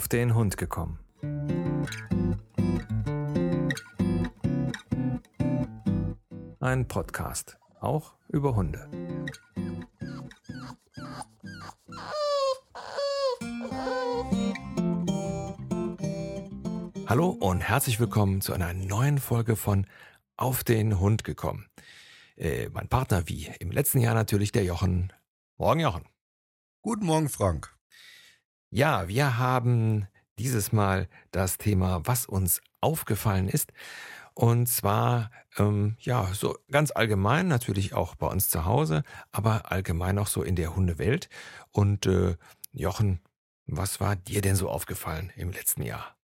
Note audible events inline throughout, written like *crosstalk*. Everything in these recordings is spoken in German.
auf den Hund gekommen. Ein Podcast, auch über Hunde. Hallo und herzlich willkommen zu einer neuen Folge von Auf den Hund gekommen. Äh, mein Partner wie im letzten Jahr natürlich der Jochen. Morgen Jochen. Guten Morgen Frank. Ja, wir haben dieses Mal das Thema, was uns aufgefallen ist. Und zwar, ähm, ja, so ganz allgemein, natürlich auch bei uns zu Hause, aber allgemein auch so in der Hundewelt. Und äh, Jochen, was war dir denn so aufgefallen im letzten Jahr?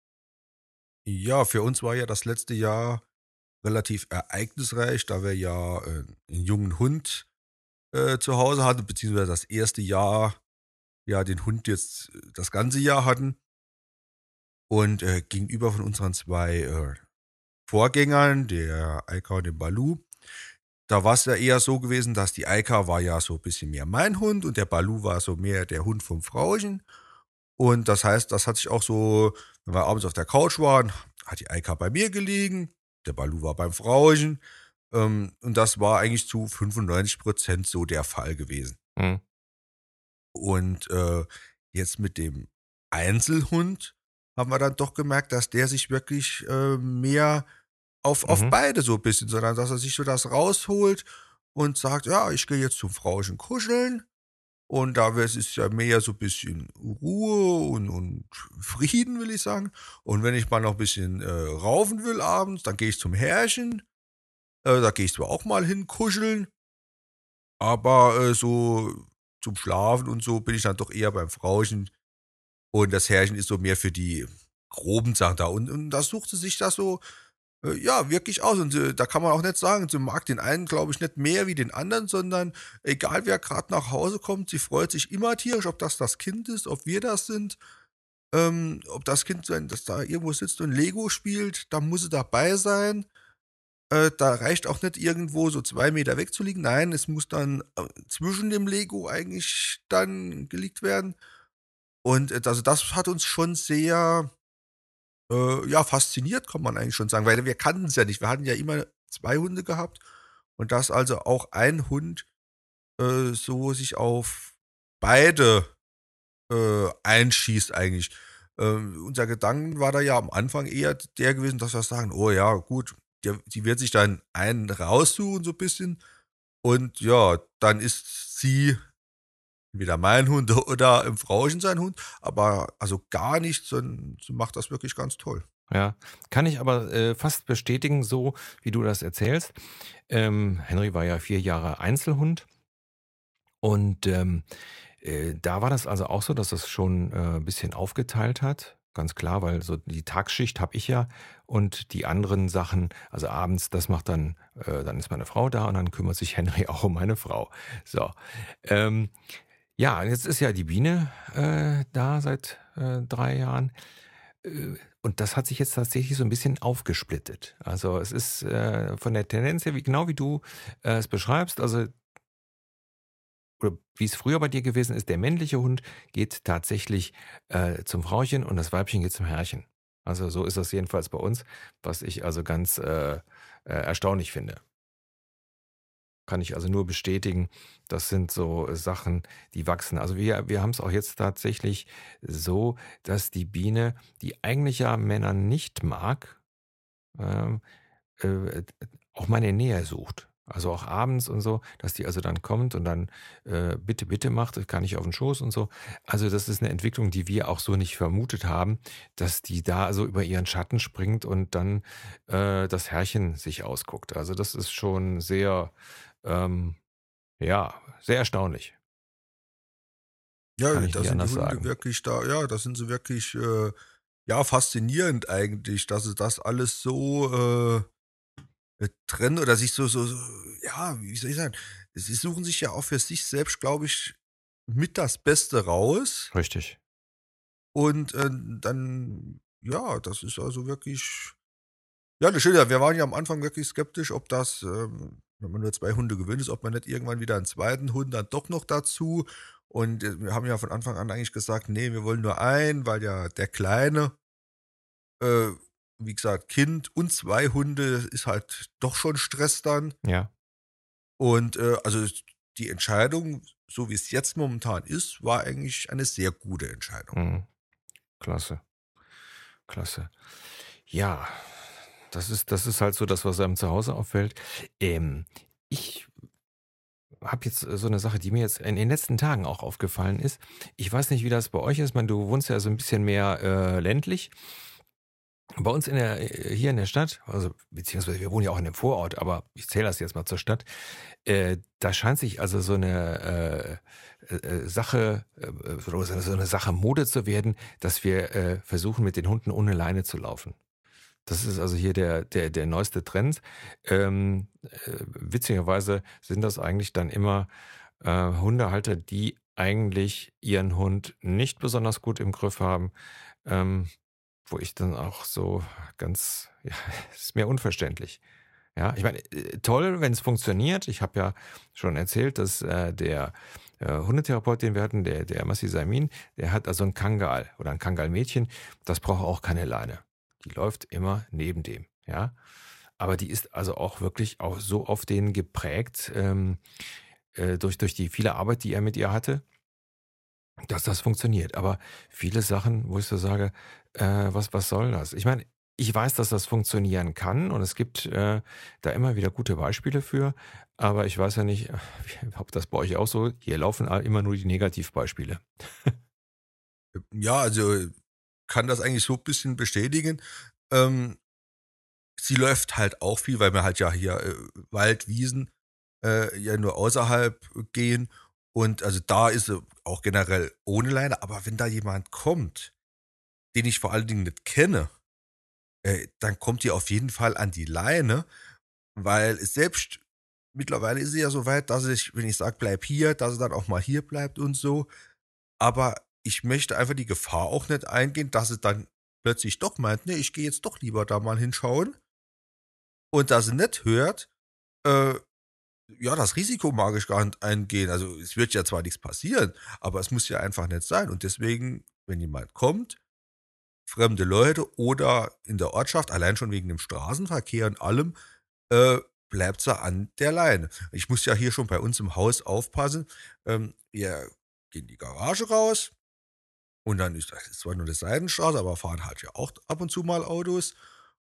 Ja, für uns war ja das letzte Jahr relativ ereignisreich, da wir ja äh, einen jungen Hund äh, zu Hause hatten, beziehungsweise das erste Jahr ja den Hund jetzt äh, das ganze Jahr hatten. Und äh, gegenüber von unseren zwei äh, Vorgängern, der Eika und dem Balu, da war es ja eher so gewesen, dass die Eika war ja so ein bisschen mehr mein Hund und der Balu war so mehr der Hund vom Frauchen. Und das heißt, das hat sich auch so, wenn wir abends auf der Couch waren, hat die Eika bei mir gelegen, der Balu war beim Frauchen. Ähm, und das war eigentlich zu 95 Prozent so der Fall gewesen. Mhm. Und äh, jetzt mit dem Einzelhund haben wir dann doch gemerkt, dass der sich wirklich äh, mehr auf, mhm. auf beide so ein bisschen, sondern dass er sich so das rausholt und sagt, ja, ich gehe jetzt zum Frauchen kuscheln. Und da ist es ja mehr so ein bisschen Ruhe und, und Frieden, will ich sagen. Und wenn ich mal noch ein bisschen äh, raufen will abends, dann gehe ich zum Herrchen. Äh, da gehe ich zwar auch mal hin kuscheln, aber äh, so zum Schlafen und so bin ich dann doch eher beim Frauchen. Und das Herrchen ist so mehr für die groben Sachen da. Und, und das suchte sich das so, äh, ja, wirklich aus. Und äh, da kann man auch nicht sagen, sie mag den einen, glaube ich, nicht mehr wie den anderen, sondern egal wer gerade nach Hause kommt, sie freut sich immer tierisch, ob das das Kind ist, ob wir das sind. Ähm, ob das Kind, wenn das da irgendwo sitzt und Lego spielt, da muss sie dabei sein. Äh, da reicht auch nicht irgendwo so zwei Meter wegzuliegen. Nein, es muss dann äh, zwischen dem Lego eigentlich dann gelegt werden. Und äh, also das hat uns schon sehr äh, ja, fasziniert, kann man eigentlich schon sagen, weil wir kannten es ja nicht. Wir hatten ja immer zwei Hunde gehabt und dass also auch ein Hund so sich auf beide einschießt eigentlich. Ähm, unser Gedanken war da ja am Anfang eher der gewesen, dass wir sagen, oh ja, gut, der, die wird sich dann einen raussuchen, so ein bisschen. Und ja, dann ist sie entweder mein Hund *laughs* oder im Frauchen sein Hund, aber also gar nichts, sondern sie macht das wirklich ganz toll. Ja, kann ich aber äh, fast bestätigen, so wie du das erzählst. Ähm, Henry war ja vier Jahre Einzelhund und ähm, äh, da war das also auch so, dass es schon äh, ein bisschen aufgeteilt hat. Ganz klar, weil so die Tagsschicht habe ich ja und die anderen Sachen, also abends, das macht dann, äh, dann ist meine Frau da und dann kümmert sich *laughs* Henry auch um meine Frau. So. Ähm, ja, jetzt ist ja die Biene äh, da seit äh, drei Jahren. Äh, und das hat sich jetzt tatsächlich so ein bisschen aufgesplittet. Also es ist äh, von der Tendenz her, wie, genau wie du äh, es beschreibst, also wie es früher bei dir gewesen ist, der männliche Hund geht tatsächlich äh, zum Frauchen und das Weibchen geht zum Herrchen. Also so ist das jedenfalls bei uns, was ich also ganz äh, äh, erstaunlich finde. Kann ich also nur bestätigen. Das sind so Sachen, die wachsen. Also wir, wir haben es auch jetzt tatsächlich so, dass die Biene, die eigentlich ja Männer nicht mag, ähm, äh, auch meine Nähe sucht. Also auch abends und so, dass die also dann kommt und dann äh, bitte, bitte macht, das kann ich auf den Schoß und so. Also das ist eine Entwicklung, die wir auch so nicht vermutet haben, dass die da so über ihren Schatten springt und dann äh, das Herrchen sich ausguckt. Also das ist schon sehr, ähm, ja, sehr erstaunlich. Ja, da sind die Hunde sagen. wirklich da, ja, das sind sie wirklich, äh, ja, faszinierend eigentlich, dass es das alles so, äh, trennen oder sich so, so, so, ja, wie soll ich sagen, sie suchen sich ja auch für sich selbst, glaube ich, mit das Beste raus. Richtig. Und äh, dann, ja, das ist also wirklich, ja, das stimmt ja, wir waren ja am Anfang wirklich skeptisch, ob das, ähm, wenn man nur zwei Hunde gewöhnt ist, ob man nicht irgendwann wieder einen zweiten Hund dann doch noch dazu Und äh, wir haben ja von Anfang an eigentlich gesagt, nee, wir wollen nur einen, weil ja der Kleine, äh, wie gesagt, Kind und zwei Hunde ist halt doch schon Stress dann. Ja. Und äh, also die Entscheidung, so wie es jetzt momentan ist, war eigentlich eine sehr gute Entscheidung. Mhm. Klasse. Klasse. Ja, das ist, das ist halt so das, was einem zu Hause auffällt. Ähm, ich habe jetzt so eine Sache, die mir jetzt in den letzten Tagen auch aufgefallen ist. Ich weiß nicht, wie das bei euch ist. Man, du wohnst ja so ein bisschen mehr äh, ländlich. Bei uns in der, hier in der Stadt, also beziehungsweise wir wohnen ja auch in einem Vorort, aber ich zähle das jetzt mal zur Stadt, äh, da scheint sich also so eine äh, äh, Sache, äh, so eine Sache Mode zu werden, dass wir äh, versuchen, mit den Hunden ohne Leine zu laufen. Das ist also hier der, der, der neueste Trend. Ähm, äh, witzigerweise sind das eigentlich dann immer äh, Hundehalter, die eigentlich ihren Hund nicht besonders gut im Griff haben. Ähm, wo ich dann auch so ganz, ja, *laughs* ist mir unverständlich. Ja, ich meine, äh, toll, wenn es funktioniert. Ich habe ja schon erzählt, dass äh, der äh, Hundetherapeut, den wir hatten, der, der Massi Samin, der hat also ein Kangal oder ein Kangal-Mädchen, das braucht auch keine Leine. Die läuft immer neben dem, ja. Aber die ist also auch wirklich auch so auf den geprägt, ähm, äh, durch, durch die viele Arbeit, die er mit ihr hatte, dass das funktioniert. Aber viele Sachen, wo ich so sage, äh, was, was soll das? Ich meine, ich weiß, dass das funktionieren kann und es gibt äh, da immer wieder gute Beispiele für, aber ich weiß ja nicht, *laughs* ob das bei euch auch so, hier laufen immer nur die Negativbeispiele. ja, also kann das eigentlich so ein bisschen bestätigen. Ähm, sie läuft halt auch viel, weil wir halt ja hier äh, Wald, äh, ja nur außerhalb gehen und also da ist auch generell ohne Leine, aber wenn da jemand kommt, den ich vor allen Dingen nicht kenne, äh, dann kommt die auf jeden Fall an die Leine, weil selbst mittlerweile ist sie ja so weit, dass ich, wenn ich sage, bleib hier, dass sie dann auch mal hier bleibt und so. Aber ich möchte einfach die Gefahr auch nicht eingehen, dass sie dann plötzlich doch meint, nee, ich gehe jetzt doch lieber da mal hinschauen. Und dass sie nicht hört, äh, ja, das Risiko mag ich gar nicht eingehen. Also es wird ja zwar nichts passieren, aber es muss ja einfach nicht sein. Und deswegen, wenn jemand kommt, fremde Leute oder in der Ortschaft, allein schon wegen dem Straßenverkehr und allem, äh, bleibt sie an der Leine. Ich muss ja hier schon bei uns im Haus aufpassen. Ähm, wir gehen die Garage raus und dann ist das zwar nur eine Seitenstraße, aber fahren halt ja auch ab und zu mal Autos.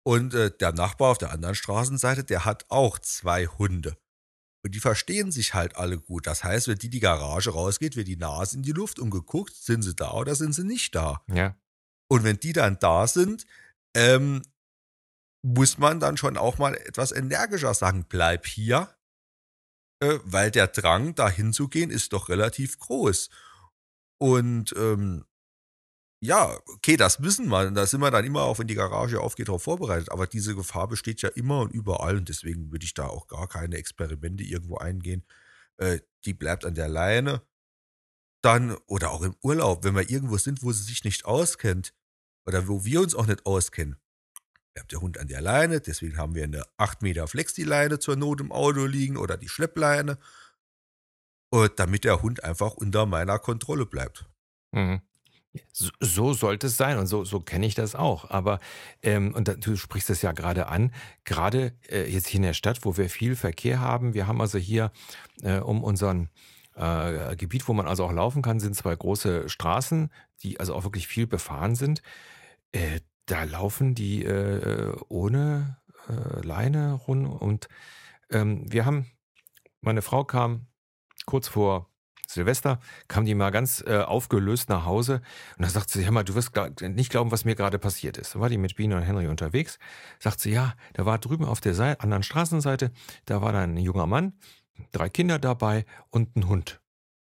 Und äh, der Nachbar auf der anderen Straßenseite, der hat auch zwei Hunde. Und die verstehen sich halt alle gut. Das heißt, wenn die die Garage rausgeht, wird die Nase in die Luft und geguckt, sind sie da oder sind sie nicht da. Ja. Und wenn die dann da sind, ähm, muss man dann schon auch mal etwas energischer sagen, bleib hier, äh, weil der Drang, da hinzugehen, ist doch relativ groß. Und ähm, ja, okay, das wissen wir. Da sind wir dann immer auch, wenn die Garage aufgeht, darauf vorbereitet. Aber diese Gefahr besteht ja immer und überall. Und deswegen würde ich da auch gar keine Experimente irgendwo eingehen. Äh, die bleibt an der Leine. Dann, oder auch im Urlaub, wenn wir irgendwo sind, wo sie sich nicht auskennt, oder wo wir uns auch nicht auskennen, bleibt der Hund an der Leine. Deswegen haben wir eine 8 Meter Flexi-Leine zur Not im Auto liegen oder die Schleppleine. Damit der Hund einfach unter meiner Kontrolle bleibt. Mhm. So, so sollte es sein und so, so kenne ich das auch. Aber, ähm, und da, du sprichst es ja gerade an, gerade äh, jetzt hier in der Stadt, wo wir viel Verkehr haben, wir haben also hier äh, um unseren äh, Gebiet, wo man also auch laufen kann, sind zwei große Straßen, die also auch wirklich viel befahren sind. Äh, da laufen die äh, ohne äh, Leine rum und ähm, wir haben, meine Frau kam kurz vor Silvester kam die mal ganz äh, aufgelöst nach Hause und da sagt sie, hör mal, du wirst nicht glauben, was mir gerade passiert ist. Da war die mit Biene und Henry unterwegs, sagt sie, ja, da war drüben auf der Seite, anderen Straßenseite, da war da ein junger Mann, drei Kinder dabei und ein Hund.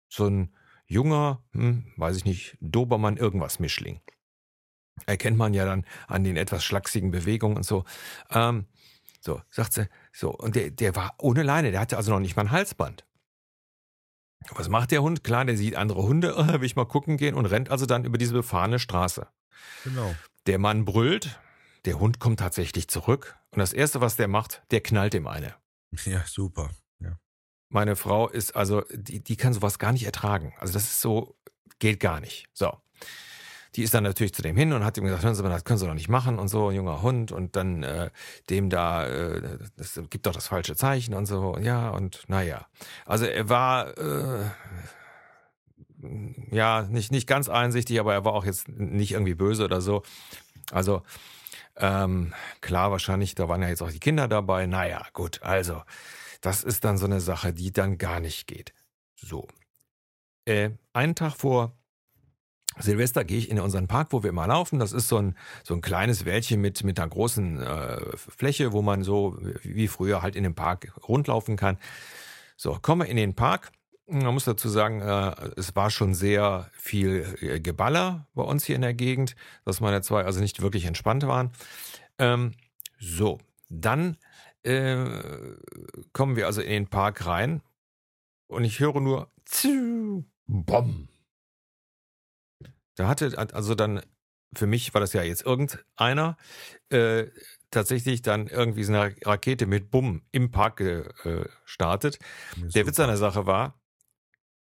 So ein junger, hm, weiß ich nicht, Dobermann irgendwas Mischling. Erkennt man ja dann an den etwas schlachsigen Bewegungen und so. Ähm, so, sagt sie, so, und der, der war ohne Leine, der hatte also noch nicht mal ein Halsband. Was macht der Hund? Klar, der sieht andere Hunde, *laughs* will ich mal gucken gehen und rennt also dann über diese befahrene Straße. Genau. Der Mann brüllt, der Hund kommt tatsächlich zurück und das Erste, was der macht, der knallt ihm eine. *laughs* Ja, super. Ja. meine Frau ist also, die, die kann sowas gar nicht ertragen. Also das ist so, geht gar nicht. So. Die ist dann natürlich zu dem hin und hat ihm gesagt, hören Sie mal, das können Sie doch nicht machen und so, junger Hund und dann äh, dem da, äh, das gibt doch das falsche Zeichen und so, ja und naja. Also er war äh, ja nicht, nicht ganz einsichtig, aber er war auch jetzt nicht irgendwie böse oder so. Also ähm, klar, wahrscheinlich, da waren ja jetzt auch die Kinder dabei. Naja, gut, also das ist dann so eine Sache, die dann gar nicht geht. So. Äh, einen Tag vor Silvester gehe ich in unseren Park, wo wir immer laufen. Das ist so ein, so ein kleines Wäldchen mit, mit einer großen äh, Fläche, wo man so wie früher halt in dem Park rundlaufen kann. So, komme in den Park. Man muss dazu sagen, äh, es war schon sehr viel äh, Geballer bei uns hier in der Gegend, dass meine zwei also nicht wirklich entspannt waren. Ähm, so, dann äh, kommen wir also in den Park rein und ich höre nur Bom. Da hatte also dann, für mich war das ja jetzt irgendeiner, äh, tatsächlich dann irgendwie so eine Rakete mit Bumm im Park gestartet. Äh, der Witz an der Sache war,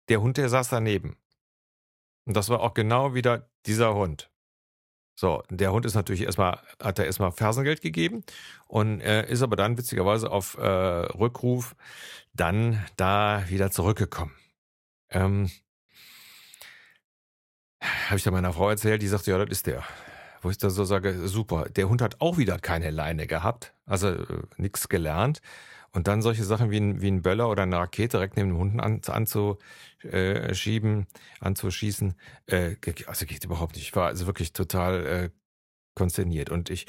der Hund, der saß daneben. Und das war auch genau wieder dieser Hund. So, der Hund ist natürlich erstmal, hat er erstmal Fersengeld gegeben und äh, ist aber dann witzigerweise auf äh, Rückruf dann da wieder zurückgekommen. Ähm, habe ich da meiner Frau erzählt, die sagte, ja, das ist der. Wo ich da so sage, super, der Hund hat auch wieder keine Leine gehabt, also äh, nichts gelernt. Und dann solche Sachen wie ein, wie ein Böller oder eine Rakete direkt neben dem Hund an, anzuschieben, anzuschießen, äh, also geht überhaupt nicht. Ich war also wirklich total äh, konsterniert. Und ich,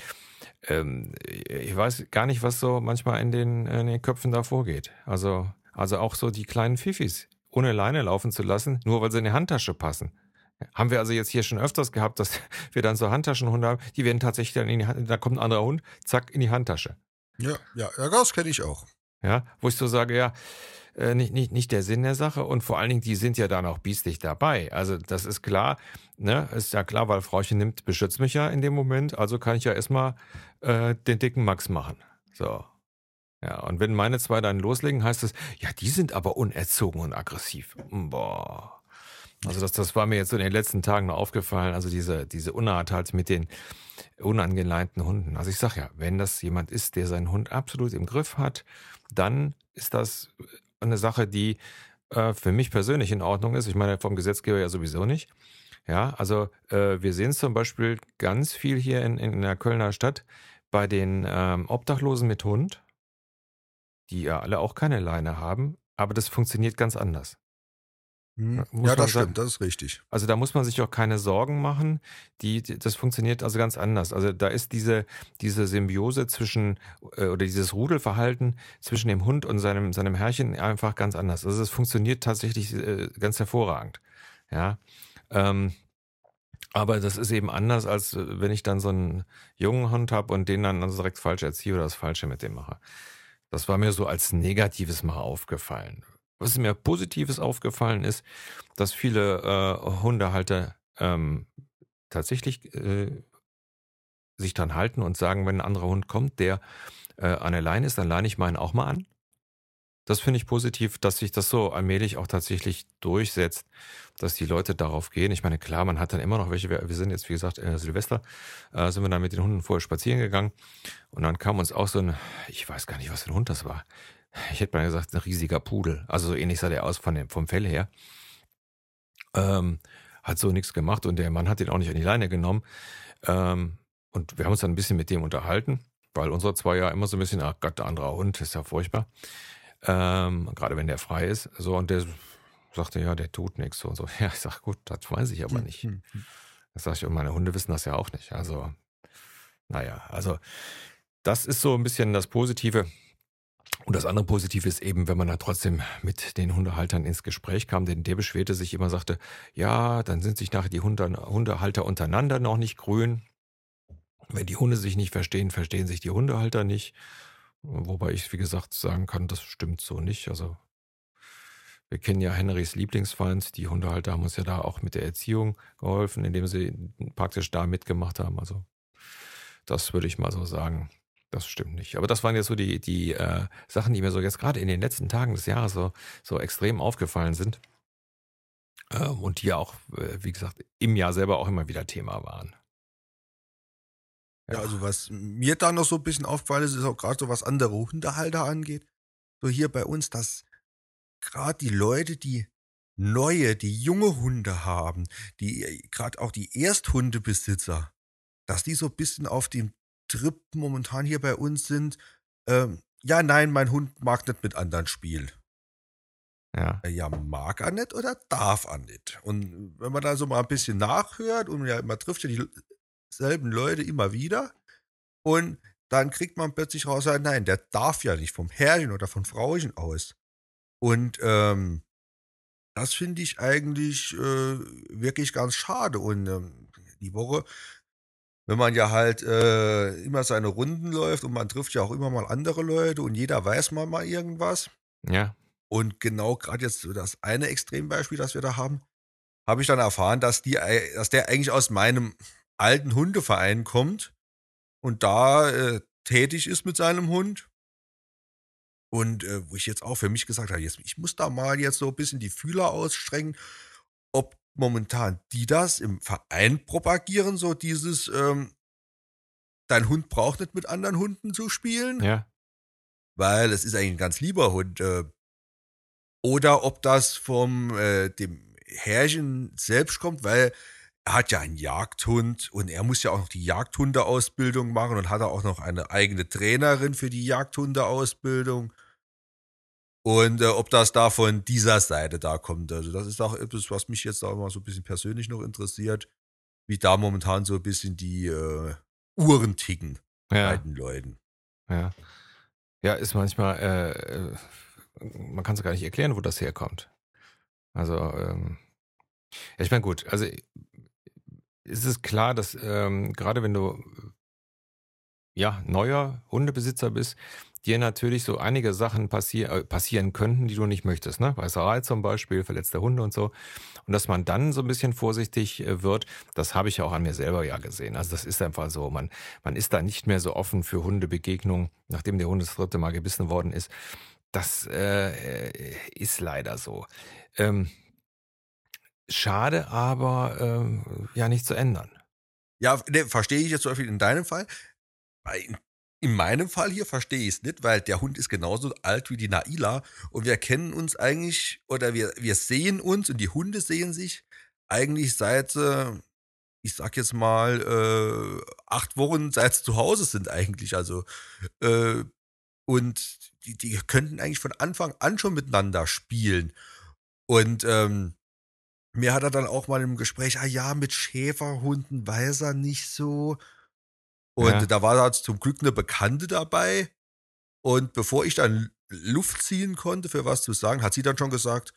ähm, ich weiß gar nicht, was so manchmal in den, in den Köpfen da vorgeht. Also, also auch so die kleinen Fifis ohne Leine laufen zu lassen, nur weil sie in die Handtasche passen. Haben wir also jetzt hier schon öfters gehabt, dass *laughs* wir dann so Handtaschenhunde haben, die werden tatsächlich dann in die Hand, da kommt ein anderer Hund, zack, in die Handtasche. Ja, ja, das kenne ich auch. Ja, wo ich so sage, ja, äh, nicht, nicht, nicht der Sinn der Sache und vor allen Dingen, die sind ja dann auch biestig dabei. Also das ist klar, ne, ist ja klar, weil Frauchen nimmt, beschützt mich ja in dem Moment, also kann ich ja erstmal äh, den dicken Max machen. So. Ja, und wenn meine zwei dann loslegen, heißt es, ja, die sind aber unerzogen und aggressiv. Boah. Also das, das war mir jetzt so in den letzten Tagen noch aufgefallen, also diese, diese Unart halt mit den unangeleinten Hunden. Also ich sag ja, wenn das jemand ist, der seinen Hund absolut im Griff hat, dann ist das eine Sache, die äh, für mich persönlich in Ordnung ist. Ich meine, vom Gesetzgeber ja sowieso nicht. Ja, also äh, wir sehen es zum Beispiel ganz viel hier in, in der Kölner Stadt bei den ähm, Obdachlosen mit Hund, die ja alle auch keine Leine haben, aber das funktioniert ganz anders. Hm. Ja, das stimmt, sagen. das ist richtig. Also da muss man sich auch keine Sorgen machen. Die, die, das funktioniert also ganz anders. Also da ist diese, diese Symbiose zwischen äh, oder dieses Rudelverhalten zwischen dem Hund und seinem, seinem Herrchen einfach ganz anders. Also es funktioniert tatsächlich äh, ganz hervorragend. Ja. Ähm, aber das ist eben anders, als äh, wenn ich dann so einen jungen Hund habe und den dann also direkt falsch erziehe oder das Falsche mit dem mache. Das war mir so als Negatives mal aufgefallen. Was mir Positives aufgefallen ist, dass viele äh, Hundehalter ähm, tatsächlich äh, sich dann halten und sagen, wenn ein anderer Hund kommt, der äh, an der Leine ist, dann leine ich meinen auch mal an. Das finde ich positiv, dass sich das so allmählich auch tatsächlich durchsetzt, dass die Leute darauf gehen. Ich meine, klar, man hat dann immer noch welche, wir, wir sind jetzt, wie gesagt, äh, Silvester, äh, sind wir dann mit den Hunden vorher spazieren gegangen und dann kam uns auch so ein, ich weiß gar nicht, was für ein Hund das war, ich hätte mal gesagt, ein riesiger Pudel. Also so ähnlich sah der aus von dem, vom Fell her. Ähm, hat so nichts gemacht und der Mann hat den auch nicht an die Leine genommen. Ähm, und wir haben uns dann ein bisschen mit dem unterhalten, weil unsere zwei ja immer so ein bisschen, ach Gott, der andere Hund, ist ja furchtbar. Ähm, gerade wenn der frei ist. So, und der sagte, ja, der tut nichts. Und so, *laughs* ja, ich sag, gut, das weiß ich aber nicht. Hm, hm, hm. Das sag ich, und meine Hunde wissen das ja auch nicht. Also, naja, also das ist so ein bisschen das Positive. Und das andere Positive ist eben, wenn man da trotzdem mit den Hundehaltern ins Gespräch kam, denn der beschwerte sich immer, sagte, ja, dann sind sich nachher die Hunde, Hundehalter untereinander noch nicht grün. Wenn die Hunde sich nicht verstehen, verstehen sich die Hundehalter nicht. Wobei ich, wie gesagt, sagen kann, das stimmt so nicht. Also wir kennen ja Henrys Lieblingsfeind. Die Hundehalter haben uns ja da auch mit der Erziehung geholfen, indem sie praktisch da mitgemacht haben. Also das würde ich mal so sagen das stimmt nicht. Aber das waren jetzt so die, die äh, Sachen, die mir so jetzt gerade in den letzten Tagen des Jahres so, so extrem aufgefallen sind. Ähm, und die ja auch, äh, wie gesagt, im Jahr selber auch immer wieder Thema waren. Ja. ja, also was mir da noch so ein bisschen aufgefallen ist, ist auch gerade so was andere Hundehalter angeht. So hier bei uns, dass gerade die Leute, die neue, die junge Hunde haben, die äh, gerade auch die Ersthundebesitzer, dass die so ein bisschen auf dem Trip momentan hier bei uns sind. Ähm, ja, nein, mein Hund mag nicht mit anderen spielen. Ja. Äh, ja, mag er nicht oder darf er nicht? Und wenn man da so mal ein bisschen nachhört und ja, man trifft ja dieselben Leute immer wieder und dann kriegt man plötzlich raus, nein, der darf ja nicht vom Herrchen oder von Frauchen aus. Und ähm, das finde ich eigentlich äh, wirklich ganz schade. Und ähm, die Woche, wenn man ja halt äh, immer seine Runden läuft und man trifft ja auch immer mal andere Leute und jeder weiß mal mal irgendwas. Ja. Und genau gerade jetzt das eine Extrembeispiel, das wir da haben, habe ich dann erfahren, dass, die, dass der eigentlich aus meinem alten Hundeverein kommt und da äh, tätig ist mit seinem Hund. Und äh, wo ich jetzt auch für mich gesagt habe, jetzt, ich muss da mal jetzt so ein bisschen die Fühler ausstrecken, ob momentan die das im Verein propagieren, so dieses, ähm, dein Hund braucht nicht mit anderen Hunden zu spielen. Ja. Weil es ist eigentlich ein ganz lieber Hund. Äh, oder ob das vom äh, dem Herrchen selbst kommt, weil er hat ja einen Jagdhund und er muss ja auch noch die Jagdhundeausbildung machen und hat auch noch eine eigene Trainerin für die Jagdhundeausbildung. Und äh, ob das da von dieser Seite da kommt. Also, das ist auch etwas, was mich jetzt auch mal so ein bisschen persönlich noch interessiert, wie da momentan so ein bisschen die äh, Uhren ticken ja. bei den Leuten. Ja. Ja, ist manchmal, äh, äh man kann es gar nicht erklären, wo das herkommt. Also, ähm, ja, ich meine, gut, also ist es klar, dass ähm, gerade wenn du ja neuer Hundebesitzer bist, dir natürlich so einige Sachen passier äh, passieren könnten, die du nicht möchtest, ne? Weißerei zum Beispiel, verletzte Hunde und so. Und dass man dann so ein bisschen vorsichtig äh, wird, das habe ich ja auch an mir selber ja gesehen. Also das ist einfach so. Man, man ist da nicht mehr so offen für Hundebegegnungen, nachdem der Hund das dritte Mal gebissen worden ist. Das äh, ist leider so. Ähm, schade, aber ähm, ja nicht zu ändern. Ja, ne, verstehe ich jetzt zum Beispiel in deinem Fall. In meinem Fall hier verstehe ich es nicht, weil der Hund ist genauso alt wie die Naila und wir kennen uns eigentlich oder wir, wir sehen uns und die Hunde sehen sich eigentlich seit, äh, ich sag jetzt mal, äh, acht Wochen, seit sie zu Hause sind eigentlich. Also, äh, und die, die könnten eigentlich von Anfang an schon miteinander spielen. Und ähm, mir hat er dann auch mal im Gespräch, ah ja, mit Schäferhunden weiß er nicht so. Und ja. da war da zum Glück eine Bekannte dabei. Und bevor ich dann Luft ziehen konnte, für was zu sagen, hat sie dann schon gesagt,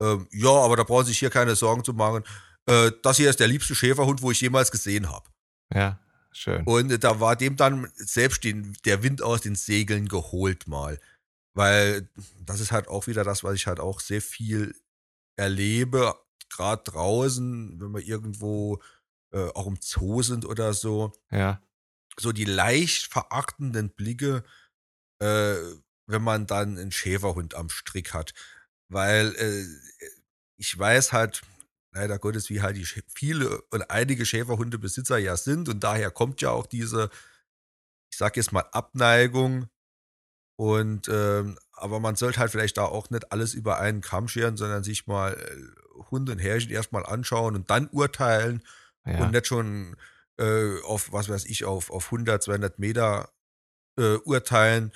ähm, ja, aber da brauchen Sie sich hier keine Sorgen zu machen. Äh, das hier ist der liebste Schäferhund, wo ich jemals gesehen habe. Ja, schön. Und da war dem dann selbst den, der Wind aus den Segeln geholt mal. Weil das ist halt auch wieder das, was ich halt auch sehr viel erlebe, gerade draußen, wenn wir irgendwo äh, auch im Zoo sind oder so. Ja. So die leicht verachtenden Blicke, äh, wenn man dann einen Schäferhund am Strick hat. Weil äh, ich weiß halt, leider Gottes, wie halt die viele und einige Schäferhundebesitzer ja sind und daher kommt ja auch diese, ich sag jetzt mal, Abneigung. Und ähm, aber man sollte halt vielleicht da auch nicht alles über einen Kamm scheren, sondern sich mal äh, Hunde und Härchen erstmal anschauen und dann urteilen ja. und nicht schon äh, auf, was weiß ich, auf, auf 100, 200 Meter äh, urteilen.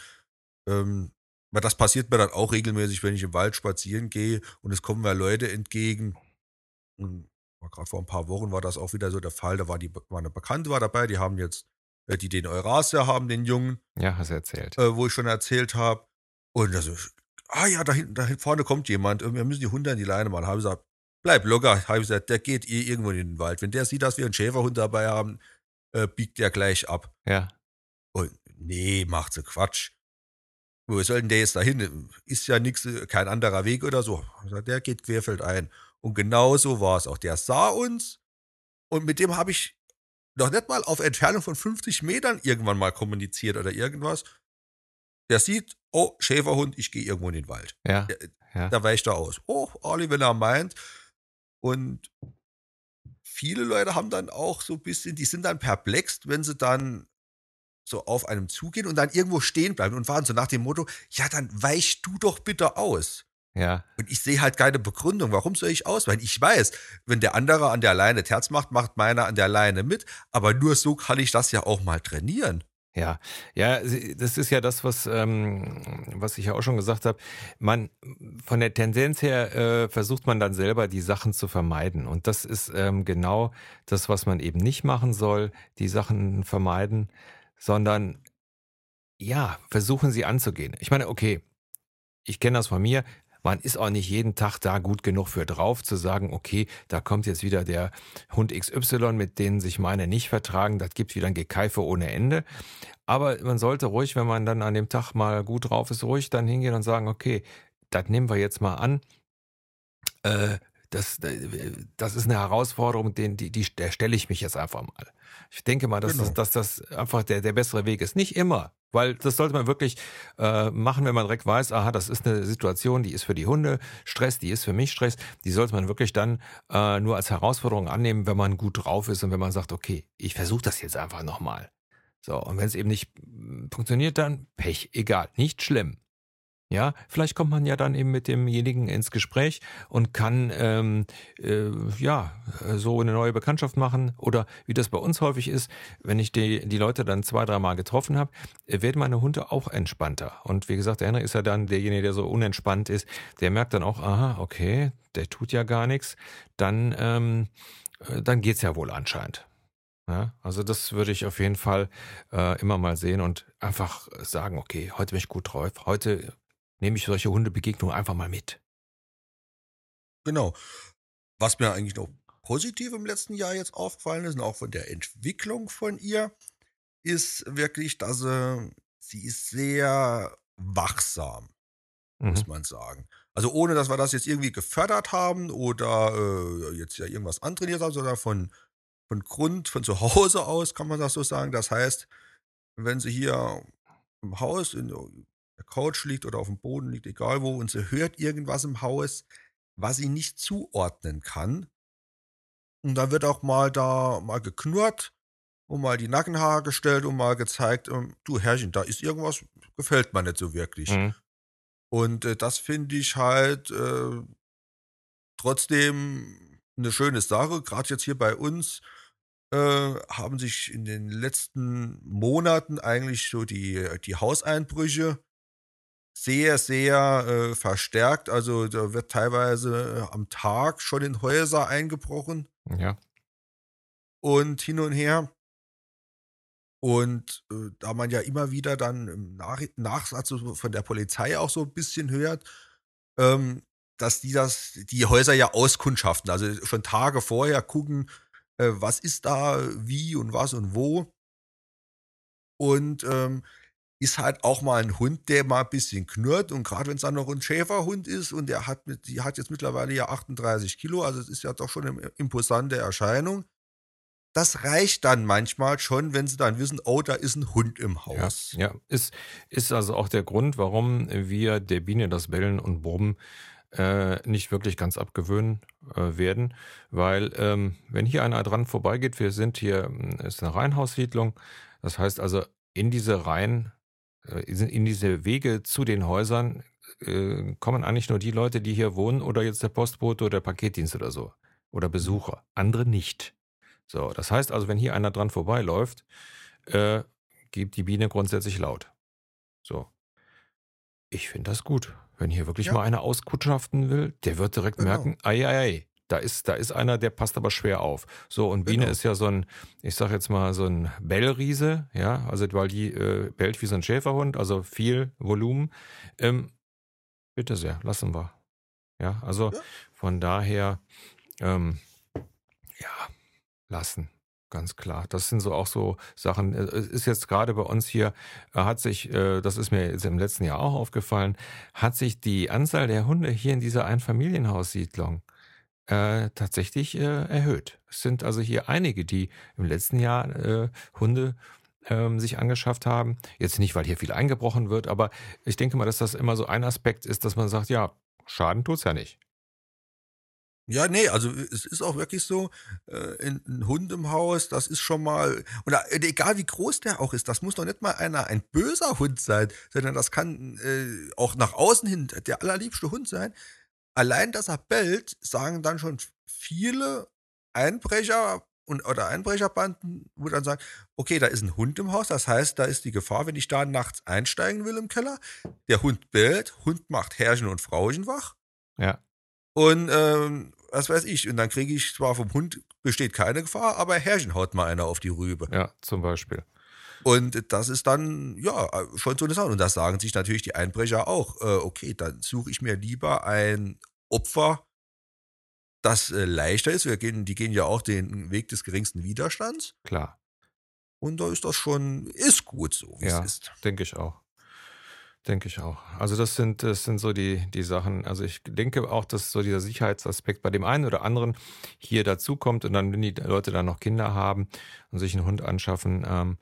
Ähm, weil das passiert mir dann auch regelmäßig, wenn ich im Wald spazieren gehe und es kommen mir Leute entgegen. Gerade vor ein paar Wochen war das auch wieder so der Fall. Da war, die, war eine Bekannte war dabei, die haben jetzt, äh, die den Eurasia haben, den Jungen. Ja, hast du erzählt. Äh, wo ich schon erzählt habe. Und also, ah ja, da hinten, da vorne kommt jemand, wir müssen die Hunde an die Leine machen. Habe ich gesagt, bleib locker, habe ich gesagt, der geht eh irgendwo in den Wald. Wenn der sieht, dass wir einen Schäferhund dabei haben, äh, biegt der gleich ab. Ja. Und nee, macht so Quatsch. Wo soll denn der jetzt dahin? Ist ja nichts, kein anderer Weg oder so. Der geht querfeldein. Und genau so war es auch. Der sah uns und mit dem habe ich noch nicht mal auf Entfernung von 50 Metern irgendwann mal kommuniziert oder irgendwas. Der sieht, oh, Schäferhund, ich gehe irgendwo in den Wald. Ja. Der, ja. Da weicht er aus. Oh, Ali, wenn er meint. Und viele Leute haben dann auch so ein bisschen, die sind dann perplex, wenn sie dann so auf einem zugehen und dann irgendwo stehen bleiben und warten, so nach dem Motto, ja, dann weich du doch bitte aus. Ja. Und ich sehe halt keine Begründung, warum soll ich ausweichen? Ich weiß, wenn der andere an der Leine Terz macht, macht meiner an der Leine mit, aber nur so kann ich das ja auch mal trainieren. Ja, ja, das ist ja das, was, ähm, was ich ja auch schon gesagt habe. Man, von der Tendenz her äh, versucht man dann selber die Sachen zu vermeiden. Und das ist ähm, genau das, was man eben nicht machen soll, die Sachen vermeiden, sondern ja, versuchen sie anzugehen. Ich meine, okay, ich kenne das von mir man ist auch nicht jeden Tag da gut genug für drauf, zu sagen, okay, da kommt jetzt wieder der Hund XY, mit denen sich meine nicht vertragen, das gibt wieder ein Gekeife ohne Ende. Aber man sollte ruhig, wenn man dann an dem Tag mal gut drauf ist, ruhig dann hingehen und sagen, okay, das nehmen wir jetzt mal an. Äh, das, das ist eine Herausforderung, den, die, die, der stelle ich mich jetzt einfach mal. Ich denke mal, dass, genau. das, dass das einfach der, der bessere Weg ist. Nicht immer, weil das sollte man wirklich äh, machen, wenn man direkt weiß, aha, das ist eine Situation, die ist für die Hunde Stress, die ist für mich Stress. Die sollte man wirklich dann äh, nur als Herausforderung annehmen, wenn man gut drauf ist und wenn man sagt, okay, ich versuche das jetzt einfach nochmal. So, und wenn es eben nicht funktioniert, dann Pech, egal, nicht schlimm. Ja, vielleicht kommt man ja dann eben mit demjenigen ins Gespräch und kann ähm, äh, ja so eine neue Bekanntschaft machen. Oder wie das bei uns häufig ist, wenn ich die, die Leute dann zwei, dreimal getroffen habe, äh, werden meine Hunde auch entspannter. Und wie gesagt, der Henry ist ja dann derjenige, der so unentspannt ist. Der merkt dann auch, aha, okay, der tut ja gar nichts. Dann, ähm, äh, dann geht's ja wohl anscheinend. Ja, also das würde ich auf jeden Fall äh, immer mal sehen und einfach sagen, okay, heute bin ich gut drauf. Heute nehme ich solche Hundebegegnungen einfach mal mit. Genau. Was mir eigentlich noch positiv im letzten Jahr jetzt aufgefallen ist und auch von der Entwicklung von ihr, ist wirklich, dass sie, sie ist sehr wachsam, mhm. muss man sagen. Also ohne, dass wir das jetzt irgendwie gefördert haben oder äh, jetzt ja irgendwas antrainiert haben, sondern von, von Grund, von zu Hause aus kann man das so sagen. Das heißt, wenn sie hier im Haus in, Couch liegt oder auf dem Boden liegt, egal wo, und sie hört irgendwas im Haus, was sie nicht zuordnen kann. Und dann wird auch mal da mal geknurrt und mal die Nackenhaare gestellt und mal gezeigt, ähm, du Herrchen, da ist irgendwas, gefällt mir nicht so wirklich. Mhm. Und äh, das finde ich halt äh, trotzdem eine schöne Sache, gerade jetzt hier bei uns äh, haben sich in den letzten Monaten eigentlich so die, die Hauseinbrüche sehr, sehr äh, verstärkt. Also da wird teilweise äh, am Tag schon in Häuser eingebrochen. Ja. Und hin und her. Und äh, da man ja immer wieder dann im Nach Nachsatz also von der Polizei auch so ein bisschen hört, ähm, dass die das, die Häuser ja auskundschaften, also schon Tage vorher gucken, äh, was ist da, wie und was und wo. Und ähm, ist halt auch mal ein Hund, der mal ein bisschen knurrt. Und gerade wenn es dann noch ein Schäferhund ist und der hat, mit, die hat jetzt mittlerweile ja 38 Kilo, also es ist ja doch schon eine imposante Erscheinung. Das reicht dann manchmal schon, wenn sie dann wissen, oh, da ist ein Hund im Haus. Ja, ja. Ist, ist also auch der Grund, warum wir der Biene das Bellen und Brummen äh, nicht wirklich ganz abgewöhnen äh, werden, weil ähm, wenn hier einer dran vorbeigeht, wir sind hier, ist eine Reihenhaussiedlung, das heißt also in diese Reihen äh, in diese Wege zu den Häusern äh, kommen eigentlich nur die Leute, die hier wohnen oder jetzt der Postbote oder der Paketdienst oder so. Oder Besucher. Andere nicht. So, das heißt also, wenn hier einer dran vorbeiläuft, äh, gibt die Biene grundsätzlich laut. So. Ich finde das gut. Wenn hier wirklich ja. mal einer auskutschaften will, der wird direkt genau. merken, ei, ei, ei, da ist, da ist einer, der passt aber schwer auf. So, und Biene genau. ist ja so ein, ich sag jetzt mal, so ein Bellriese, ja, also weil die äh, bellt wie so ein Schäferhund, also viel Volumen. Ähm, bitte sehr, lassen wir. Ja, also ja. von daher, ähm, ja, lassen. Ganz klar. Das sind so auch so Sachen. Äh, es ist jetzt gerade bei uns hier, äh, hat sich, äh, das ist mir jetzt im letzten Jahr auch aufgefallen, hat sich die Anzahl der Hunde hier in dieser Einfamilienhaussiedlung äh, tatsächlich äh, erhöht. Es sind also hier einige, die im letzten Jahr äh, Hunde ähm, sich angeschafft haben. Jetzt nicht, weil hier viel eingebrochen wird, aber ich denke mal, dass das immer so ein Aspekt ist, dass man sagt, ja, Schaden tut's ja nicht. Ja, nee, also es ist auch wirklich so, äh, ein, ein Hund im Haus, das ist schon mal, und äh, egal wie groß der auch ist, das muss doch nicht mal einer ein böser Hund sein, sondern das kann äh, auch nach außen hin der allerliebste Hund sein. Allein, dass er bellt, sagen dann schon viele Einbrecher und, oder Einbrecherbanden, wo dann sagen, okay, da ist ein Hund im Haus, das heißt, da ist die Gefahr, wenn ich da nachts einsteigen will im Keller, der Hund bellt, Hund macht Herrchen und Frauchen wach. Ja. Und ähm, was weiß ich. Und dann kriege ich zwar vom Hund besteht keine Gefahr, aber Herrchen haut mal einer auf die Rübe. Ja, zum Beispiel. Und das ist dann, ja, schon so eine Sache. Und das sagen sich natürlich die Einbrecher auch. Äh, okay, dann suche ich mir lieber ein Opfer, das äh, leichter ist. Wir gehen, die gehen ja auch den Weg des geringsten Widerstands. Klar. Und da ist das schon, ist gut so, wie ja, es ist. Denke ich auch. Denke ich auch. Also das sind, das sind so die, die Sachen. Also ich denke auch, dass so dieser Sicherheitsaspekt bei dem einen oder anderen hier dazukommt und dann, wenn die Leute dann noch Kinder haben und sich einen Hund anschaffen, ähm,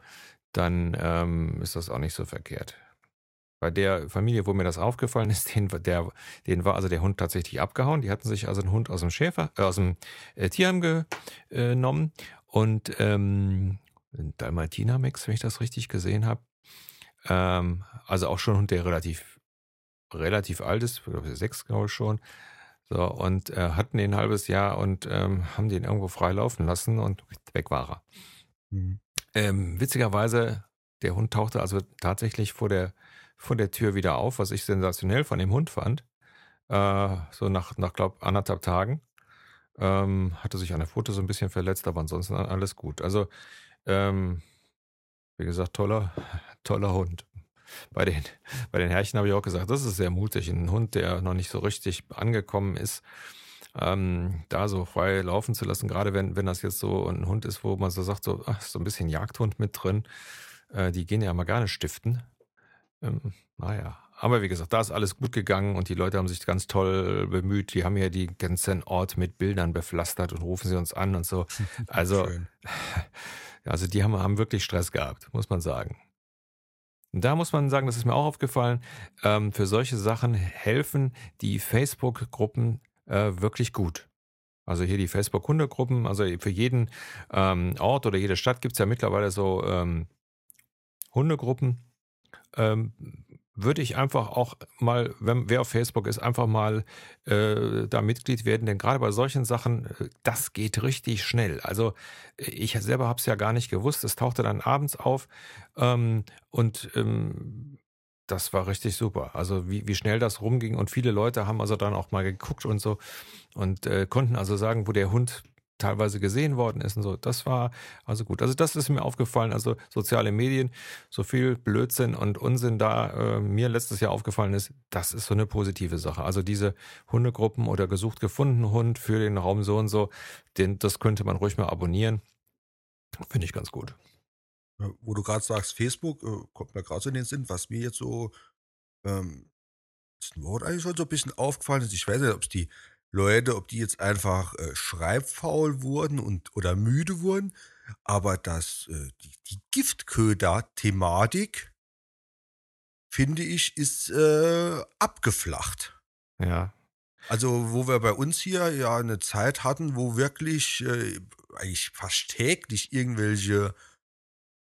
dann ähm, ist das auch nicht so verkehrt. Bei der Familie, wo mir das aufgefallen ist, denen, der, denen war also der Hund tatsächlich abgehauen. Die hatten sich also einen Hund aus dem Schäfer, äh, aus dem äh, Tierheim genommen und ähm, Dalmatiner-Mix, wenn ich das richtig gesehen habe. Ähm, also auch schon ein Hund, der relativ, relativ alt ist, sechs glaube ich schon. So, und äh, hatten den ein halbes Jahr und ähm, haben den irgendwo frei laufen lassen und weg war er. Mhm. Ähm, witzigerweise, der Hund tauchte also tatsächlich vor der, vor der Tür wieder auf, was ich sensationell von dem Hund fand. Äh, so nach, nach glaube anderthalb Tagen. Ähm, hatte sich an der Foto so ein bisschen verletzt, aber ansonsten alles gut. Also, ähm, wie gesagt, toller, toller Hund. Bei den, bei den Herrchen habe ich auch gesagt, das ist sehr mutig. Ein Hund, der noch nicht so richtig angekommen ist, ähm, da so frei laufen zu lassen, gerade wenn, wenn das jetzt so ein Hund ist, wo man so sagt, so, ach, so ein bisschen Jagdhund mit drin, äh, die gehen ja mal nicht stiften. Ähm, naja, aber wie gesagt, da ist alles gut gegangen und die Leute haben sich ganz toll bemüht. Die haben ja die ganzen Ort mit Bildern bepflastert und rufen sie uns an und so. *laughs* Also, *laughs* also die haben, haben wirklich Stress gehabt, muss man sagen. Und da muss man sagen, das ist mir auch aufgefallen, ähm, für solche Sachen helfen die Facebook-Gruppen äh, wirklich gut. Also hier die Facebook-Hundegruppen, also für jeden ähm, Ort oder jede Stadt gibt es ja mittlerweile so ähm, Hundegruppen. Ähm, würde ich einfach auch mal, wenn wer auf Facebook ist, einfach mal äh, da Mitglied werden, denn gerade bei solchen Sachen, äh, das geht richtig schnell. Also ich selber habe es ja gar nicht gewusst, es tauchte dann abends auf ähm, und ähm, das war richtig super. Also wie, wie schnell das rumging und viele Leute haben also dann auch mal geguckt und so und äh, konnten also sagen, wo der Hund teilweise gesehen worden ist und so. Das war also gut. Also das ist mir aufgefallen. Also soziale Medien, so viel Blödsinn und Unsinn da äh, mir letztes Jahr aufgefallen ist, das ist so eine positive Sache. Also diese Hundegruppen oder gesucht gefunden Hund für den Raum so und so, den, das könnte man ruhig mal abonnieren. Finde ich ganz gut. Ja, wo du gerade sagst, Facebook, äh, kommt mir gerade so in den Sinn, was mir jetzt so ähm, ist ein Wort eigentlich schon so ein bisschen aufgefallen ist. Ich weiß nicht, ob es die Leute, ob die jetzt einfach äh, schreibfaul wurden und oder müde wurden, aber das, äh, die, die Giftköder-Thematik, finde ich, ist äh, abgeflacht. Ja. Also, wo wir bei uns hier ja eine Zeit hatten, wo wirklich äh, eigentlich fast täglich irgendwelche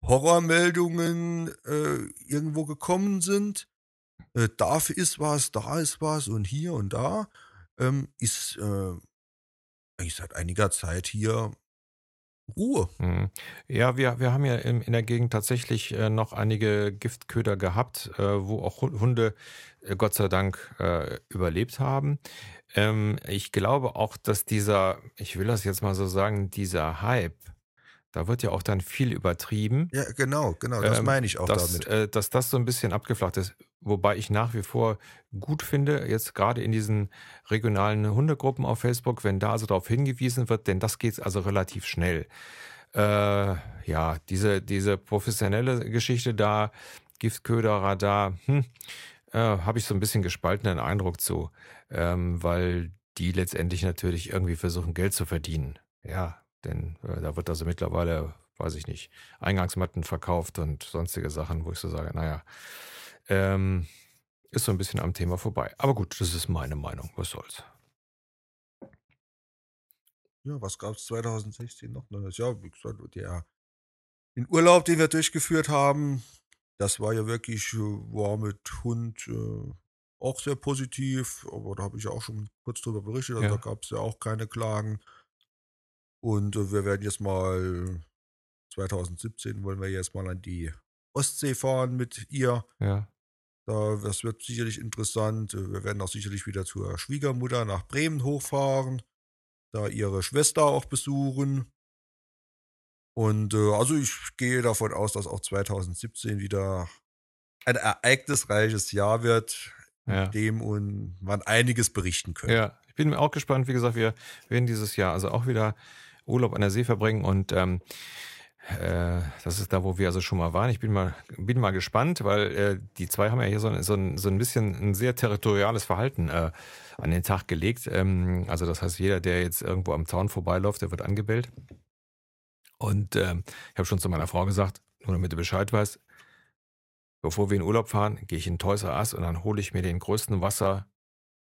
Horrormeldungen äh, irgendwo gekommen sind. Äh, dafür ist was, da ist was und hier und da ähm, ist äh, eigentlich seit einiger Zeit hier Ruhe. Mhm. Ja, wir, wir haben ja in, in der Gegend tatsächlich äh, noch einige Giftköder gehabt, äh, wo auch Hunde äh, Gott sei Dank äh, überlebt haben. Ähm, ich glaube auch, dass dieser, ich will das jetzt mal so sagen, dieser Hype, da wird ja auch dann viel übertrieben. Ja, genau, genau, das ähm, meine ich auch dass, damit. Äh, dass das so ein bisschen abgeflacht ist. Wobei ich nach wie vor gut finde, jetzt gerade in diesen regionalen Hundegruppen auf Facebook, wenn da also darauf hingewiesen wird, denn das geht also relativ schnell. Äh, ja, diese, diese professionelle Geschichte da, Giftköder, hm, äh, habe ich so ein bisschen gespaltenen Eindruck zu, ähm, weil die letztendlich natürlich irgendwie versuchen, Geld zu verdienen. Ja, denn äh, da wird also mittlerweile, weiß ich nicht, Eingangsmatten verkauft und sonstige Sachen, wo ich so sage, naja, ähm, ist so ein bisschen am Thema vorbei. Aber gut, das ist meine Meinung. Was soll's? Ja, was gab es 2016 noch? Ja, wie gesagt, der den Urlaub, den wir durchgeführt haben, das war ja wirklich, äh, war mit Hund äh, auch sehr positiv, aber da habe ich ja auch schon kurz drüber berichtet, also da gab es ja auch keine Klagen. Und äh, wir werden jetzt mal 2017 wollen wir jetzt mal an die Ostsee fahren mit ihr. Ja. Da, das wird sicherlich interessant. Äh, wir werden auch sicherlich wieder zur Schwiegermutter nach Bremen hochfahren, da ihre Schwester auch besuchen. Und äh, also ich gehe davon aus, dass auch 2017 wieder ein ereignisreiches Jahr wird, ja. dem und man einiges berichten können. Ja, ich bin auch gespannt. Wie gesagt, wir werden dieses Jahr also auch wieder Urlaub an der See verbringen und ähm, äh, das ist da, wo wir also schon mal waren. Ich bin mal, bin mal gespannt, weil äh, die zwei haben ja hier so ein, so so ein bisschen ein sehr territoriales Verhalten äh, an den Tag gelegt. Ähm, also das heißt, jeder, der jetzt irgendwo am Zaun vorbeiläuft, der wird angebellt. Und äh, ich habe schon zu meiner Frau gesagt, nur damit du Bescheid weißt, bevor wir in Urlaub fahren, gehe ich in Toys R Us und dann hole ich mir den größten Wasser,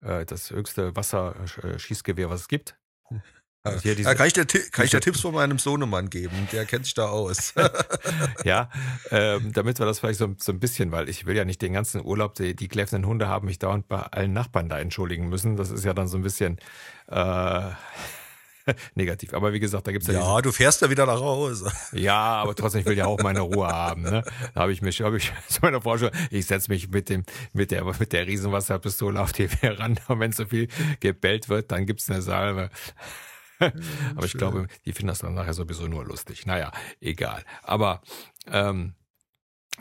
äh, das höchste Wasserschießgewehr, was es gibt. *laughs* Ja, kann ich dir, kann ich dir Tipps von meinem Sohnemann geben? Der kennt sich da aus. *laughs* ja, ähm, damit wir das vielleicht so, so ein bisschen, weil ich will ja nicht den ganzen Urlaub, die, die kläffenden Hunde haben mich dauernd bei allen Nachbarn da entschuldigen müssen. Das ist ja dann so ein bisschen äh, *laughs* negativ. Aber wie gesagt, da gibt es ja. Ja, du fährst ja wieder nach Hause. Ja, aber trotzdem, ich will ja auch meine Ruhe haben. Ne? Da habe ich mich, habe ich *laughs* zu meiner Vorstellung, ich setze mich mit dem, mit der, mit der Riesenwasserpistole auf die Veranda und wenn so viel gebellt wird, dann gibt es eine Salve. *laughs* aber ich glaube, die finden das dann nachher sowieso nur lustig. Naja, egal. Aber ähm,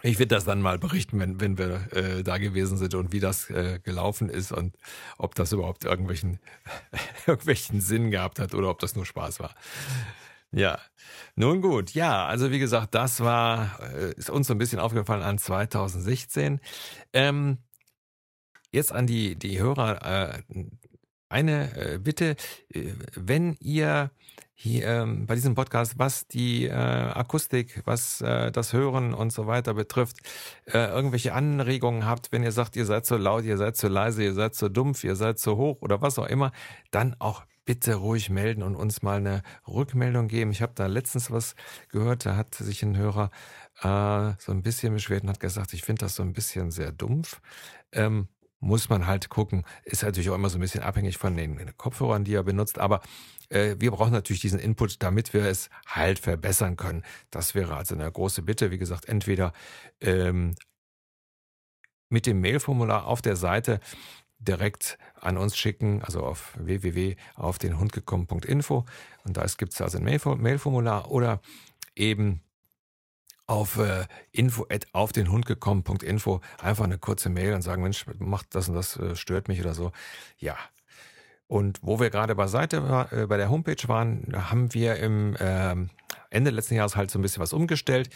ich werde das dann mal berichten, wenn, wenn wir äh, da gewesen sind und wie das äh, gelaufen ist und ob das überhaupt irgendwelchen, *laughs* irgendwelchen Sinn gehabt hat oder ob das nur Spaß war. Ja, nun gut, ja, also wie gesagt, das war, äh, ist uns so ein bisschen aufgefallen an 2016. Ähm, jetzt an die, die Hörer äh, eine äh, Bitte, äh, wenn ihr hier ähm, bei diesem Podcast, was die äh, Akustik, was äh, das Hören und so weiter betrifft, äh, irgendwelche Anregungen habt, wenn ihr sagt, ihr seid so laut, ihr seid so leise, ihr seid so dumpf, ihr seid so hoch oder was auch immer, dann auch bitte ruhig melden und uns mal eine Rückmeldung geben. Ich habe da letztens was gehört, da hat sich ein Hörer äh, so ein bisschen beschwert und hat gesagt, ich finde das so ein bisschen sehr dumpf. Ähm, muss man halt gucken. Ist natürlich auch immer so ein bisschen abhängig von den Kopfhörern, die er benutzt. Aber äh, wir brauchen natürlich diesen Input, damit wir es halt verbessern können. Das wäre also eine große Bitte. Wie gesagt, entweder ähm, mit dem Mailformular auf der Seite direkt an uns schicken, also auf www.aufdenhundgekommen.info und da gibt es also ein Mailformular oder eben auf äh, info at auf den Hund gekommen.info einfach eine kurze Mail und sagen, Mensch, macht das und das, äh, stört mich oder so. Ja. Und wo wir gerade bei Seite äh, bei der Homepage waren, haben wir im ähm, Ende letzten Jahres halt so ein bisschen was umgestellt.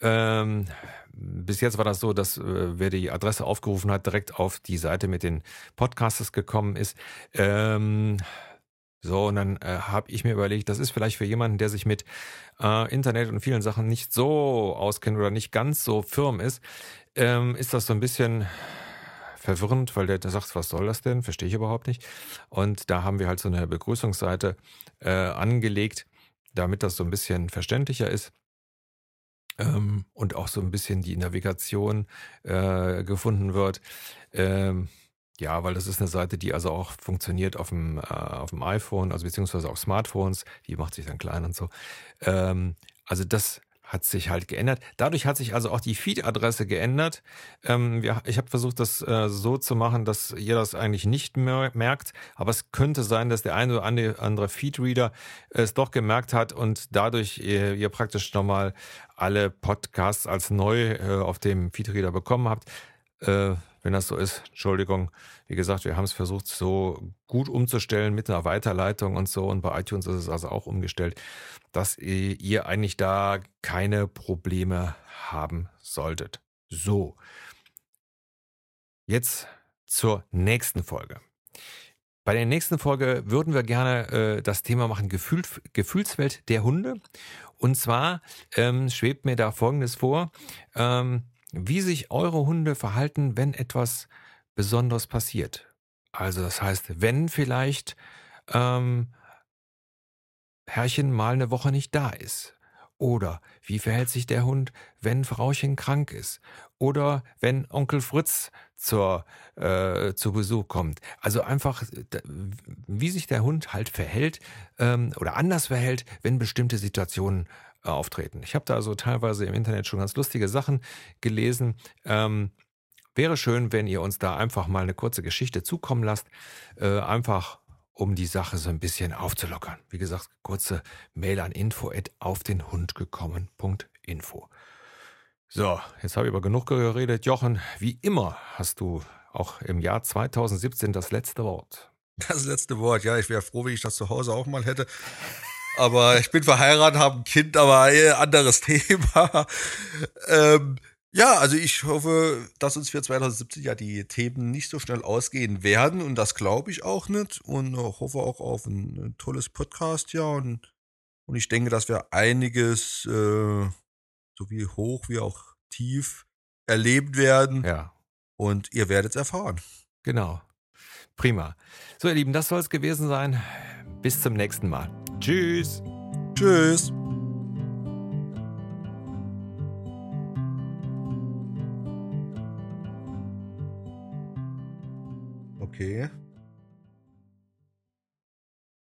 Ähm, bis jetzt war das so, dass äh, wer die Adresse aufgerufen hat, direkt auf die Seite mit den Podcasts gekommen ist. Ähm, so, und dann äh, habe ich mir überlegt, das ist vielleicht für jemanden, der sich mit äh, Internet und vielen Sachen nicht so auskennt oder nicht ganz so firm ist, ähm, ist das so ein bisschen verwirrend, weil der, der sagt, was soll das denn? Verstehe ich überhaupt nicht. Und da haben wir halt so eine Begrüßungsseite äh, angelegt, damit das so ein bisschen verständlicher ist. Ähm, und auch so ein bisschen die Navigation äh, gefunden wird. Ähm, ja, weil das ist eine Seite, die also auch funktioniert auf dem, äh, auf dem iPhone, also beziehungsweise auf Smartphones. Die macht sich dann klein und so. Ähm, also das hat sich halt geändert. Dadurch hat sich also auch die Feed-Adresse geändert. Ähm, ja, ich habe versucht, das äh, so zu machen, dass ihr das eigentlich nicht mehr merkt. Aber es könnte sein, dass der eine oder andere Feed-Reader es doch gemerkt hat und dadurch ihr, ihr praktisch nochmal alle Podcasts als neu äh, auf dem Feed-Reader bekommen habt. Äh, wenn das so ist. Entschuldigung. Wie gesagt, wir haben es versucht, so gut umzustellen mit einer Weiterleitung und so. Und bei iTunes ist es also auch umgestellt, dass ihr eigentlich da keine Probleme haben solltet. So. Jetzt zur nächsten Folge. Bei der nächsten Folge würden wir gerne äh, das Thema machen, Gefühl, Gefühlswelt der Hunde. Und zwar ähm, schwebt mir da Folgendes vor, ähm, wie sich eure Hunde verhalten, wenn etwas Besonderes passiert. Also das heißt, wenn vielleicht ähm, Herrchen mal eine Woche nicht da ist. Oder wie verhält sich der Hund, wenn Frauchen krank ist? Oder wenn Onkel Fritz zur, äh, zu Besuch kommt. Also einfach, wie sich der Hund halt verhält ähm, oder anders verhält, wenn bestimmte Situationen auftreten. Ich habe da also teilweise im Internet schon ganz lustige Sachen gelesen. Ähm, wäre schön, wenn ihr uns da einfach mal eine kurze Geschichte zukommen lasst. Äh, einfach um die Sache so ein bisschen aufzulockern. Wie gesagt, kurze Mail an info auf den Hund gekommen.info. So, jetzt habe ich aber genug geredet. Jochen, wie immer hast du auch im Jahr 2017 das letzte Wort. Das letzte Wort, ja, ich wäre froh, wenn ich das zu Hause auch mal hätte. Aber ich bin verheiratet, habe ein Kind, aber ein anderes *laughs* Thema. Ähm, ja, also ich hoffe, dass uns für 2017 ja die Themen nicht so schnell ausgehen werden und das glaube ich auch nicht und hoffe auch auf ein, ein tolles Podcast, ja und, und ich denke, dass wir einiges äh, sowie hoch wie auch tief erleben werden. Ja. Und ihr werdet es erfahren. Genau. Prima. So, ihr Lieben, das soll es gewesen sein. Bis zum nächsten Mal. Tschüss. Tschüss. Okay.